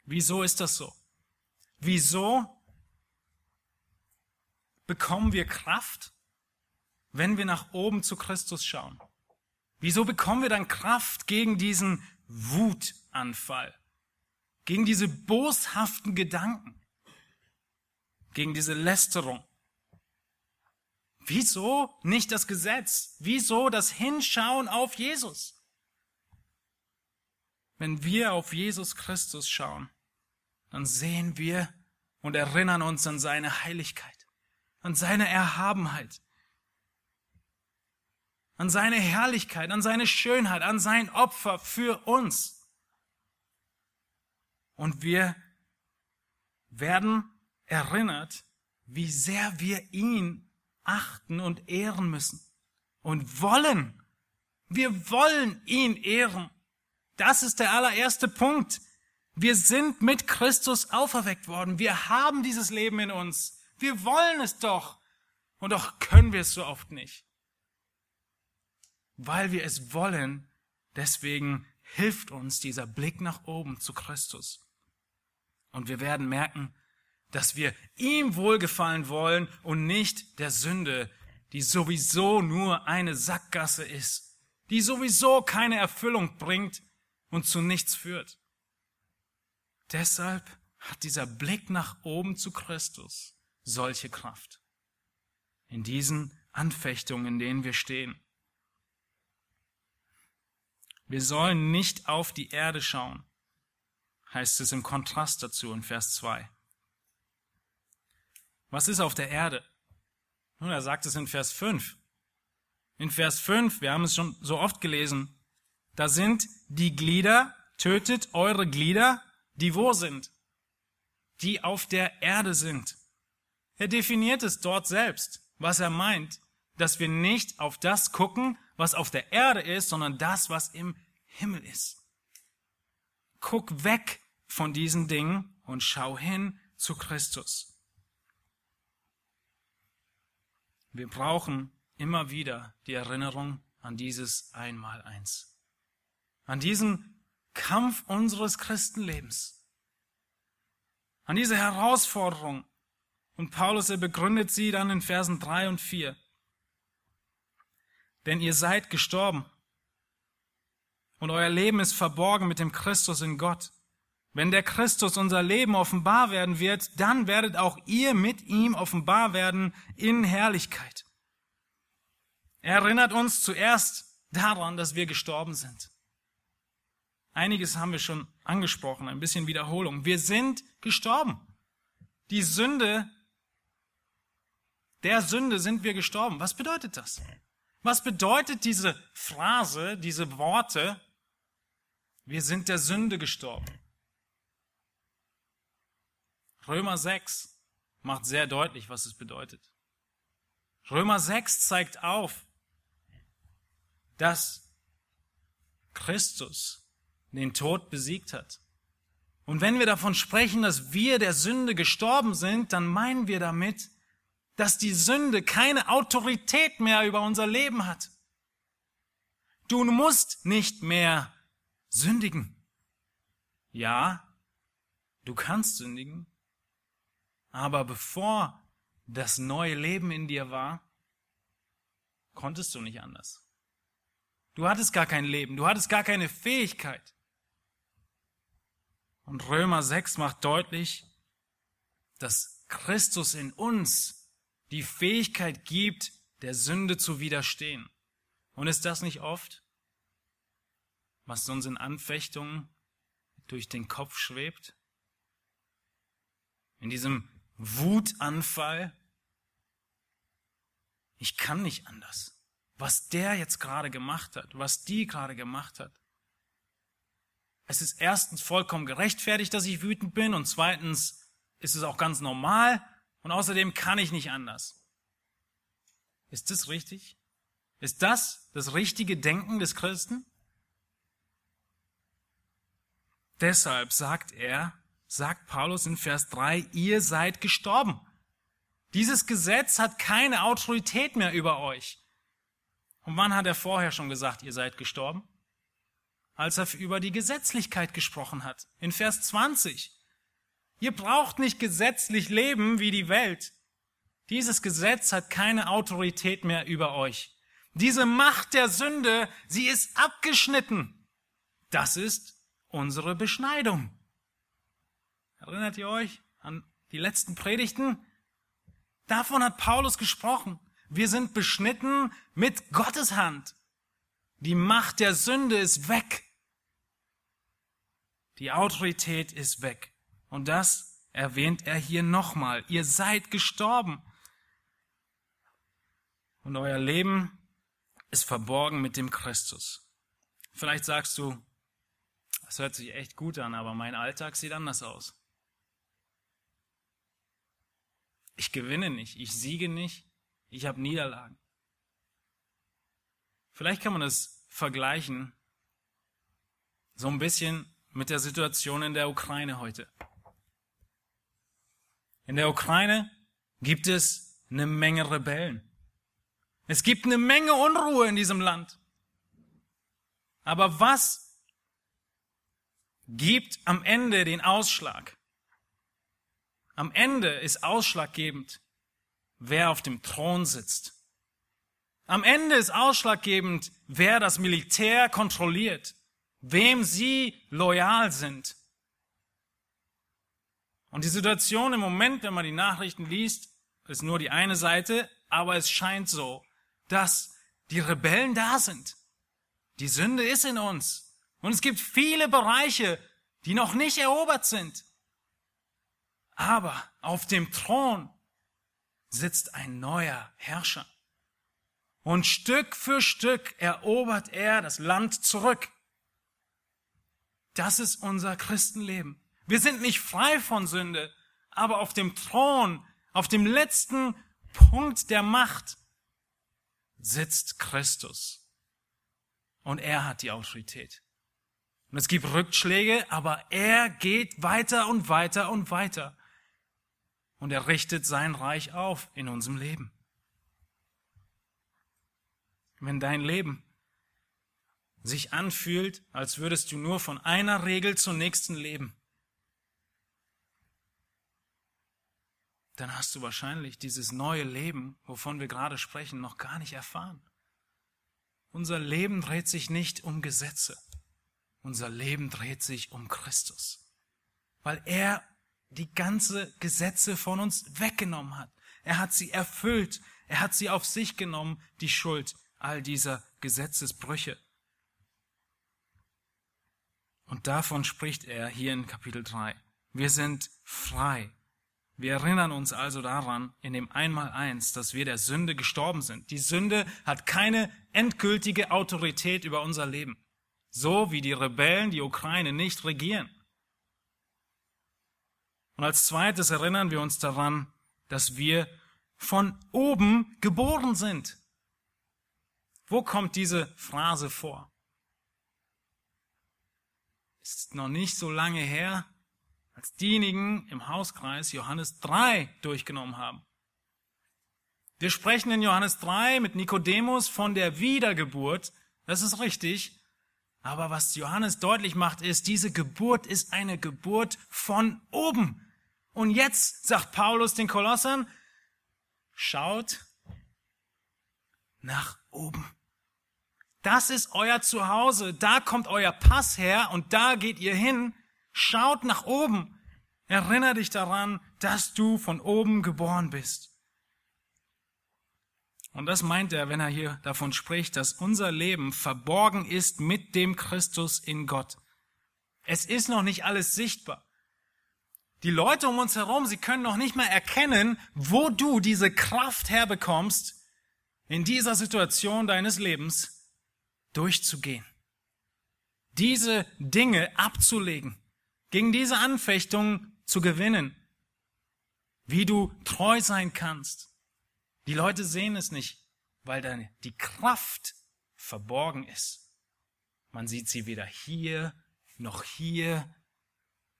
Wieso ist das so? Wieso bekommen wir Kraft, wenn wir nach oben zu Christus schauen? Wieso bekommen wir dann Kraft gegen diesen Wutanfall, gegen diese boshaften Gedanken, gegen diese Lästerung. Wieso nicht das Gesetz? Wieso das Hinschauen auf Jesus? Wenn wir auf Jesus Christus schauen, dann sehen wir und erinnern uns an seine Heiligkeit, an seine Erhabenheit, an seine Herrlichkeit, an seine Schönheit, an sein Opfer für uns. Und wir werden erinnert, wie sehr wir ihn achten und ehren müssen. Und wollen. Wir wollen ihn ehren. Das ist der allererste Punkt. Wir sind mit Christus auferweckt worden. Wir haben dieses Leben in uns. Wir wollen es doch. Und doch können wir es so oft nicht. Weil wir es wollen, deswegen hilft uns dieser Blick nach oben zu Christus. Und wir werden merken, dass wir ihm wohlgefallen wollen und nicht der Sünde, die sowieso nur eine Sackgasse ist, die sowieso keine Erfüllung bringt und zu nichts führt. Deshalb hat dieser Blick nach oben zu Christus solche Kraft. In diesen Anfechtungen, in denen wir stehen. Wir sollen nicht auf die Erde schauen, heißt es im Kontrast dazu in Vers 2. Was ist auf der Erde? Nun, er sagt es in Vers 5. In Vers 5, wir haben es schon so oft gelesen, da sind die Glieder, tötet eure Glieder, die wo sind? Die auf der Erde sind. Er definiert es dort selbst, was er meint, dass wir nicht auf das gucken, was auf der Erde ist, sondern das, was im Himmel ist. Guck weg von diesen Dingen und schau hin zu Christus. Wir brauchen immer wieder die Erinnerung an dieses Einmaleins. An diesen Kampf unseres Christenlebens. An diese Herausforderung. Und Paulus, er begründet sie dann in Versen drei und vier. Denn ihr seid gestorben. Und euer Leben ist verborgen mit dem Christus in Gott. Wenn der Christus unser Leben offenbar werden wird, dann werdet auch ihr mit ihm offenbar werden in Herrlichkeit. Er erinnert uns zuerst daran, dass wir gestorben sind. Einiges haben wir schon angesprochen, ein bisschen Wiederholung. Wir sind gestorben. Die Sünde, der Sünde sind wir gestorben. Was bedeutet das? Was bedeutet diese Phrase, diese Worte? Wir sind der Sünde gestorben. Römer 6 macht sehr deutlich, was es bedeutet. Römer 6 zeigt auf, dass Christus den Tod besiegt hat. Und wenn wir davon sprechen, dass wir der Sünde gestorben sind, dann meinen wir damit, dass die Sünde keine Autorität mehr über unser Leben hat. Du musst nicht mehr sündigen. Ja, du kannst sündigen, aber bevor das neue Leben in dir war, konntest du nicht anders. Du hattest gar kein Leben, du hattest gar keine Fähigkeit. Und Römer 6 macht deutlich, dass Christus in uns die Fähigkeit gibt, der Sünde zu widerstehen. Und ist das nicht oft, was uns in Anfechtungen durch den Kopf schwebt? In diesem Wutanfall. Ich kann nicht anders. Was der jetzt gerade gemacht hat, was die gerade gemacht hat. Es ist erstens vollkommen gerechtfertigt, dass ich wütend bin und zweitens ist es auch ganz normal und außerdem kann ich nicht anders. Ist das richtig? Ist das das richtige Denken des Christen? Deshalb sagt er, sagt Paulus in Vers 3, ihr seid gestorben. Dieses Gesetz hat keine Autorität mehr über euch. Und wann hat er vorher schon gesagt, ihr seid gestorben? Als er über die Gesetzlichkeit gesprochen hat. In Vers 20. Ihr braucht nicht gesetzlich leben wie die Welt. Dieses Gesetz hat keine Autorität mehr über euch. Diese Macht der Sünde, sie ist abgeschnitten. Das ist unsere Beschneidung. Erinnert ihr euch an die letzten Predigten? Davon hat Paulus gesprochen. Wir sind beschnitten mit Gottes Hand. Die Macht der Sünde ist weg. Die Autorität ist weg. Und das erwähnt er hier nochmal. Ihr seid gestorben. Und euer Leben ist verborgen mit dem Christus. Vielleicht sagst du, das hört sich echt gut an, aber mein Alltag sieht anders aus. Ich gewinne nicht, ich siege nicht, ich habe Niederlagen. Vielleicht kann man das vergleichen so ein bisschen mit der Situation in der Ukraine heute. In der Ukraine gibt es eine Menge Rebellen. Es gibt eine Menge Unruhe in diesem Land. Aber was gibt am Ende den Ausschlag? Am Ende ist ausschlaggebend, wer auf dem Thron sitzt. Am Ende ist ausschlaggebend, wer das Militär kontrolliert, wem sie loyal sind. Und die Situation im Moment, wenn man die Nachrichten liest, ist nur die eine Seite, aber es scheint so, dass die Rebellen da sind. Die Sünde ist in uns. Und es gibt viele Bereiche, die noch nicht erobert sind. Aber auf dem Thron sitzt ein neuer Herrscher. Und Stück für Stück erobert er das Land zurück. Das ist unser Christenleben. Wir sind nicht frei von Sünde, aber auf dem Thron, auf dem letzten Punkt der Macht sitzt Christus. Und er hat die Autorität. Und es gibt Rückschläge, aber er geht weiter und weiter und weiter und er richtet sein Reich auf in unserem Leben. Wenn dein Leben sich anfühlt, als würdest du nur von einer Regel zur nächsten leben, dann hast du wahrscheinlich dieses neue Leben, wovon wir gerade sprechen, noch gar nicht erfahren. Unser Leben dreht sich nicht um Gesetze. Unser Leben dreht sich um Christus, weil er die ganze Gesetze von uns weggenommen hat. Er hat sie erfüllt. Er hat sie auf sich genommen, die Schuld all dieser Gesetzesbrüche. Und davon spricht er hier in Kapitel 3. Wir sind frei. Wir erinnern uns also daran in dem Einmaleins, dass wir der Sünde gestorben sind. Die Sünde hat keine endgültige Autorität über unser Leben. So wie die Rebellen die Ukraine nicht regieren. Und als zweites erinnern wir uns daran, dass wir von oben geboren sind. Wo kommt diese Phrase vor? Ist noch nicht so lange her, als diejenigen im Hauskreis Johannes 3 durchgenommen haben. Wir sprechen in Johannes 3 mit Nikodemus von der Wiedergeburt. Das ist richtig. Aber was Johannes deutlich macht, ist, diese Geburt ist eine Geburt von oben. Und jetzt sagt Paulus den Kolossern, schaut nach oben. Das ist euer Zuhause, da kommt euer Pass her und da geht ihr hin. Schaut nach oben. Erinnere dich daran, dass du von oben geboren bist. Und das meint er, wenn er hier davon spricht, dass unser Leben verborgen ist mit dem Christus in Gott. Es ist noch nicht alles sichtbar. Die Leute um uns herum, sie können noch nicht mal erkennen, wo du diese Kraft herbekommst, in dieser Situation deines Lebens durchzugehen. Diese Dinge abzulegen, gegen diese Anfechtung zu gewinnen, wie du treu sein kannst. Die Leute sehen es nicht, weil dann die Kraft verborgen ist. Man sieht sie weder hier noch hier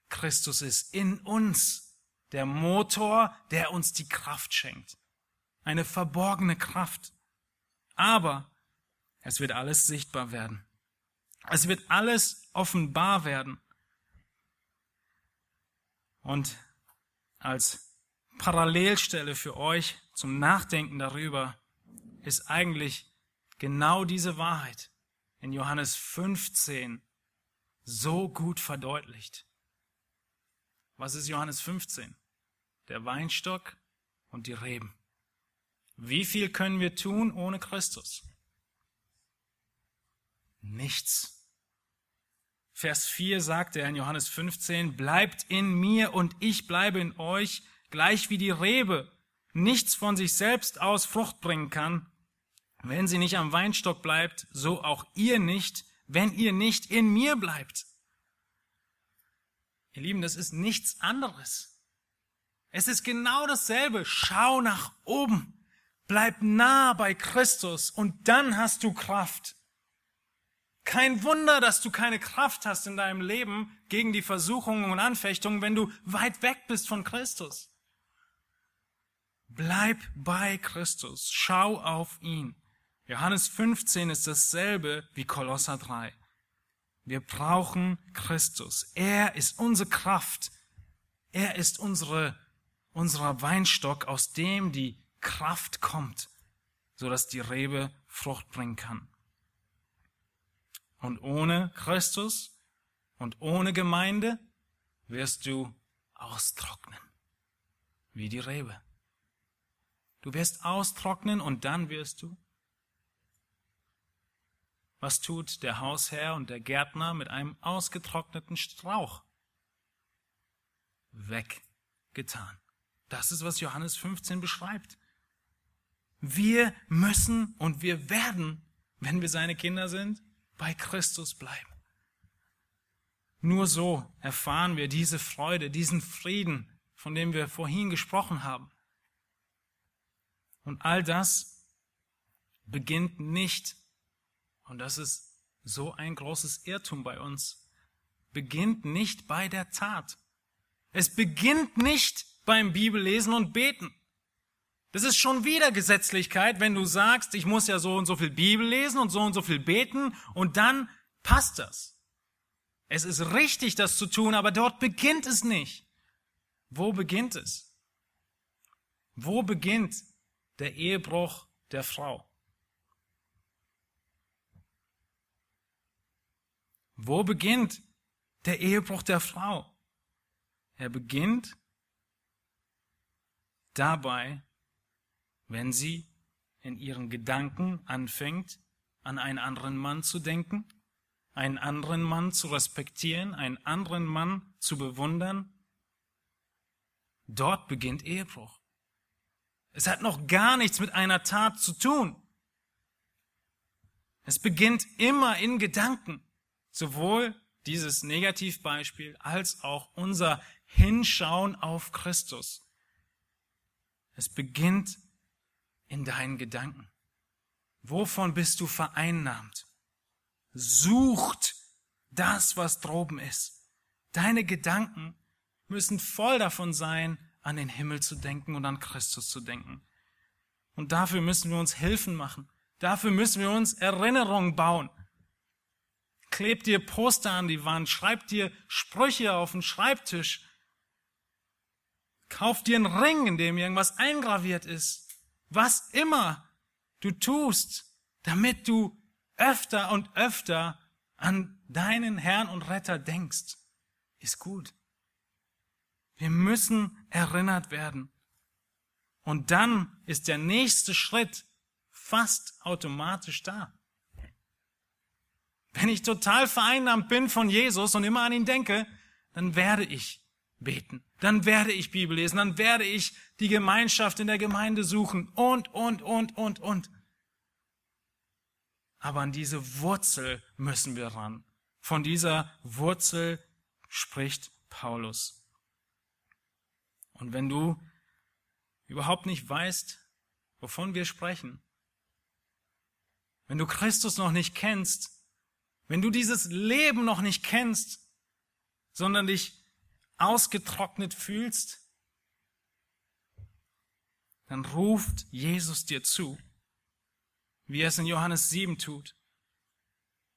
Christus ist in uns der Motor, der uns die Kraft schenkt. Eine verborgene Kraft. Aber es wird alles sichtbar werden. Es wird alles offenbar werden. Und als Parallelstelle für euch zum Nachdenken darüber ist eigentlich genau diese Wahrheit in Johannes 15, so gut verdeutlicht. Was ist Johannes 15? Der Weinstock und die Reben. Wie viel können wir tun ohne Christus? Nichts. Vers 4 sagt er in Johannes 15, bleibt in mir und ich bleibe in euch, gleich wie die Rebe nichts von sich selbst aus Frucht bringen kann, wenn sie nicht am Weinstock bleibt, so auch ihr nicht, wenn ihr nicht in mir bleibt. Ihr Lieben, das ist nichts anderes. Es ist genau dasselbe. Schau nach oben. Bleib nah bei Christus und dann hast du Kraft. Kein Wunder, dass du keine Kraft hast in deinem Leben gegen die Versuchungen und Anfechtungen, wenn du weit weg bist von Christus. Bleib bei Christus. Schau auf ihn. Johannes 15 ist dasselbe wie Kolosser 3. Wir brauchen Christus. Er ist unsere Kraft. Er ist unsere, unser Weinstock, aus dem die Kraft kommt, so dass die Rebe Frucht bringen kann. Und ohne Christus und ohne Gemeinde wirst du austrocknen, wie die Rebe. Du wirst austrocknen und dann wirst du was tut der Hausherr und der Gärtner mit einem ausgetrockneten Strauch? Weggetan. Das ist, was Johannes 15 beschreibt. Wir müssen und wir werden, wenn wir seine Kinder sind, bei Christus bleiben. Nur so erfahren wir diese Freude, diesen Frieden, von dem wir vorhin gesprochen haben. Und all das beginnt nicht und das ist so ein großes Irrtum bei uns, beginnt nicht bei der Tat. Es beginnt nicht beim Bibellesen und Beten. Das ist schon wieder Gesetzlichkeit, wenn du sagst, ich muss ja so und so viel Bibel lesen und so und so viel beten und dann passt das. Es ist richtig, das zu tun, aber dort beginnt es nicht. Wo beginnt es? Wo beginnt der Ehebruch der Frau? Wo beginnt der Ehebruch der Frau? Er beginnt dabei, wenn sie in ihren Gedanken anfängt, an einen anderen Mann zu denken, einen anderen Mann zu respektieren, einen anderen Mann zu bewundern. Dort beginnt Ehebruch. Es hat noch gar nichts mit einer Tat zu tun. Es beginnt immer in Gedanken. Sowohl dieses Negativbeispiel als auch unser Hinschauen auf Christus. Es beginnt in deinen Gedanken. Wovon bist du vereinnahmt? Sucht das, was droben ist. Deine Gedanken müssen voll davon sein, an den Himmel zu denken und an Christus zu denken. Und dafür müssen wir uns Hilfen machen. Dafür müssen wir uns Erinnerungen bauen. Kleb dir Poster an die Wand, schreib dir Sprüche auf den Schreibtisch. Kauf dir einen Ring, in dem irgendwas eingraviert ist. Was immer du tust, damit du öfter und öfter an deinen Herrn und Retter denkst, ist gut. Wir müssen erinnert werden. Und dann ist der nächste Schritt fast automatisch da. Wenn ich total vereinnahmt bin von Jesus und immer an ihn denke, dann werde ich beten, dann werde ich Bibel lesen, dann werde ich die Gemeinschaft in der Gemeinde suchen und, und, und, und, und. Aber an diese Wurzel müssen wir ran. Von dieser Wurzel spricht Paulus. Und wenn du überhaupt nicht weißt, wovon wir sprechen, wenn du Christus noch nicht kennst, wenn du dieses Leben noch nicht kennst, sondern dich ausgetrocknet fühlst, dann ruft Jesus dir zu, wie er es in Johannes 7 tut.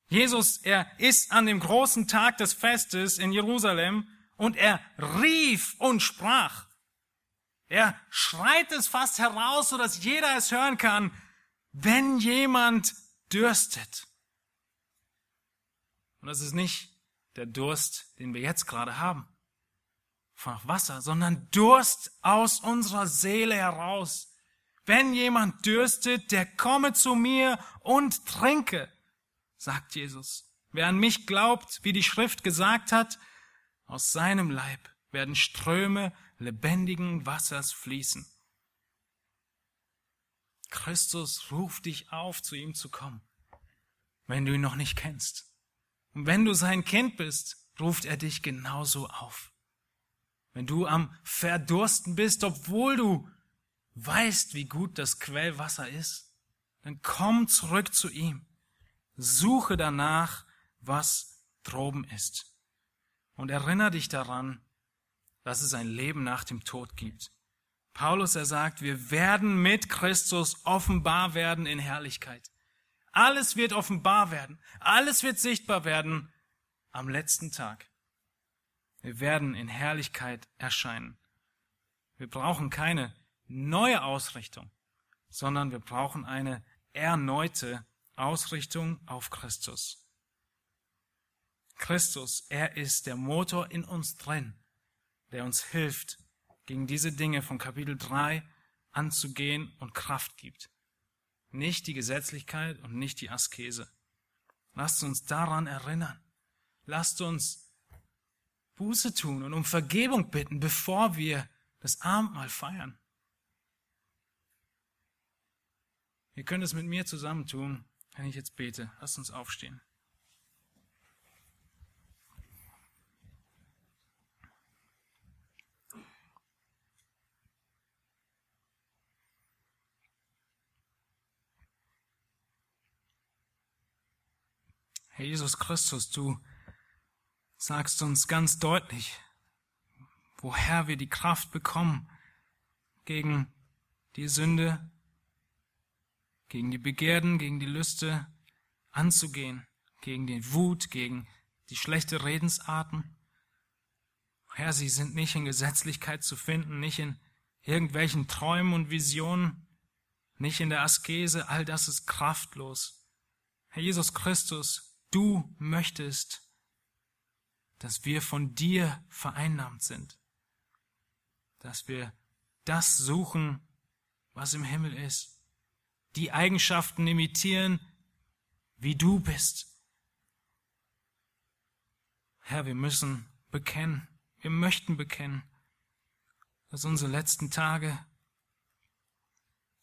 Jesus, er ist an dem großen Tag des Festes in Jerusalem und er rief und sprach. Er schreit es fast heraus, so dass jeder es hören kann. Wenn jemand dürstet, und das ist nicht der Durst, den wir jetzt gerade haben. Von Wasser, sondern Durst aus unserer Seele heraus. Wenn jemand dürstet, der komme zu mir und trinke, sagt Jesus. Wer an mich glaubt, wie die Schrift gesagt hat, aus seinem Leib werden Ströme lebendigen Wassers fließen. Christus ruft dich auf, zu ihm zu kommen, wenn du ihn noch nicht kennst. Und wenn du sein Kind bist, ruft er dich genauso auf. Wenn du am Verdursten bist, obwohl du weißt, wie gut das Quellwasser ist, dann komm zurück zu ihm. Suche danach, was droben ist. Und erinnere dich daran, dass es ein Leben nach dem Tod gibt. Paulus, er sagt, wir werden mit Christus offenbar werden in Herrlichkeit. Alles wird offenbar werden. Alles wird sichtbar werden am letzten Tag. Wir werden in Herrlichkeit erscheinen. Wir brauchen keine neue Ausrichtung, sondern wir brauchen eine erneute Ausrichtung auf Christus. Christus, er ist der Motor in uns drin, der uns hilft, gegen diese Dinge von Kapitel 3 anzugehen und Kraft gibt. Nicht die Gesetzlichkeit und nicht die Askese. Lasst uns daran erinnern. Lasst uns Buße tun und um Vergebung bitten, bevor wir das Abendmahl feiern. Ihr könnt es mit mir zusammen tun, wenn ich jetzt bete. Lasst uns aufstehen. Herr Jesus Christus, du sagst uns ganz deutlich, woher wir die Kraft bekommen, gegen die Sünde, gegen die Begierden, gegen die Lüste anzugehen, gegen den Wut, gegen die schlechte Redensarten. Herr, sie sind nicht in Gesetzlichkeit zu finden, nicht in irgendwelchen Träumen und Visionen, nicht in der Askese, all das ist kraftlos. Herr Jesus Christus, Du möchtest, dass wir von dir vereinnahmt sind, dass wir das suchen, was im Himmel ist, die Eigenschaften imitieren, wie du bist. Herr, wir müssen bekennen, wir möchten bekennen, dass unsere letzten Tage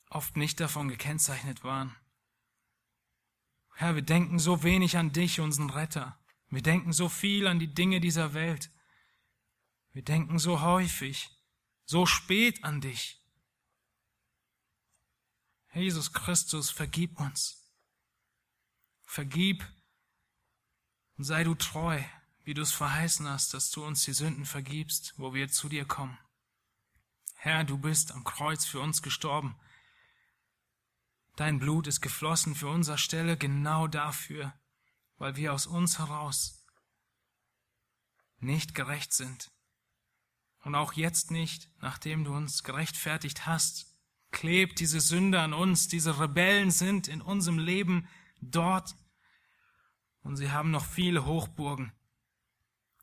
oft nicht davon gekennzeichnet waren, Herr, wir denken so wenig an dich, unseren Retter. Wir denken so viel an die Dinge dieser Welt. Wir denken so häufig, so spät an dich. Jesus Christus, vergib uns. Vergib und sei du treu, wie du es verheißen hast, dass du uns die Sünden vergibst, wo wir zu dir kommen. Herr, du bist am Kreuz für uns gestorben. Dein Blut ist geflossen für unser Stelle genau dafür, weil wir aus uns heraus nicht gerecht sind. Und auch jetzt nicht, nachdem du uns gerechtfertigt hast, klebt diese Sünde an uns, diese Rebellen sind in unserem Leben dort und sie haben noch viele Hochburgen.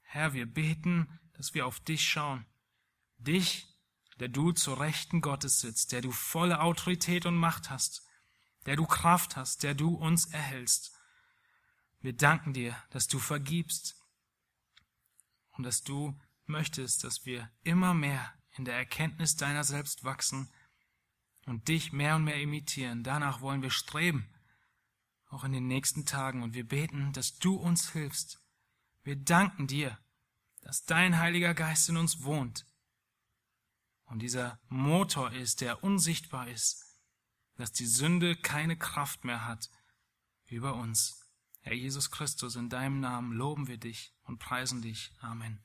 Herr, wir beten, dass wir auf dich schauen, dich, der du zur Rechten Gottes sitzt, der du volle Autorität und Macht hast, der du Kraft hast, der du uns erhältst. Wir danken dir, dass du vergibst und dass du möchtest, dass wir immer mehr in der Erkenntnis deiner selbst wachsen und dich mehr und mehr imitieren. Danach wollen wir streben, auch in den nächsten Tagen. Und wir beten, dass du uns hilfst. Wir danken dir, dass dein Heiliger Geist in uns wohnt und dieser Motor ist, der unsichtbar ist, dass die Sünde keine Kraft mehr hat über uns. Herr Jesus Christus, in deinem Namen loben wir dich und preisen dich. Amen.